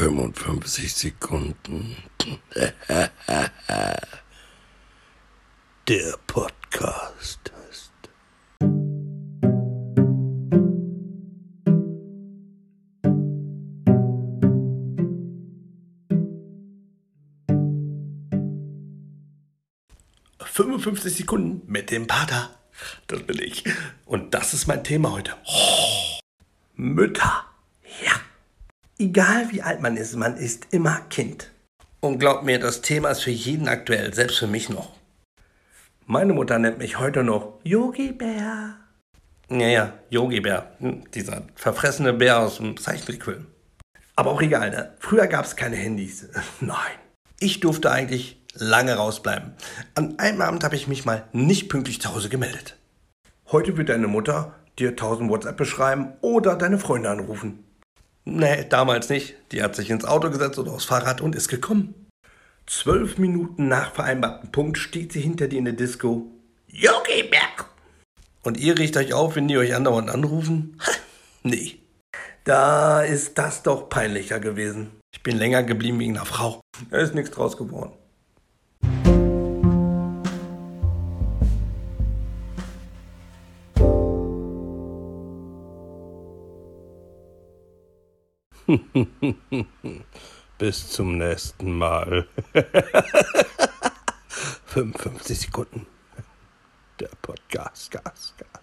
55 Sekunden. Der Podcast ist. »55 Sekunden mit dem Pater«. Das bin ich. Und das ist mein Thema heute. Oh, Mütter. Egal wie alt man ist, man ist immer Kind. Und glaubt mir, das Thema ist für jeden aktuell, selbst für mich noch. Meine Mutter nennt mich heute noch Yogi Bär. Naja, Yogi Bär, hm, dieser verfressene Bär aus dem Zeichentrickfilm. Aber auch egal, ne? Früher gab es keine Handys. Nein. Ich durfte eigentlich lange rausbleiben. An einem Abend habe ich mich mal nicht pünktlich zu Hause gemeldet. Heute wird deine Mutter dir 1000 WhatsApp beschreiben oder deine Freunde anrufen. Nee, damals nicht. Die hat sich ins Auto gesetzt oder aufs Fahrrad und ist gekommen. Zwölf Minuten nach vereinbarten Punkt steht sie hinter dir in der Disco. Yogi Berg! Und ihr riecht euch auf, wenn die euch andauernd anrufen? nee. Da ist das doch peinlicher gewesen. Ich bin länger geblieben wegen einer Frau. Da ist nichts draus geworden. Bis zum nächsten Mal. 55 Sekunden. Der Podcast, Gas, Gas.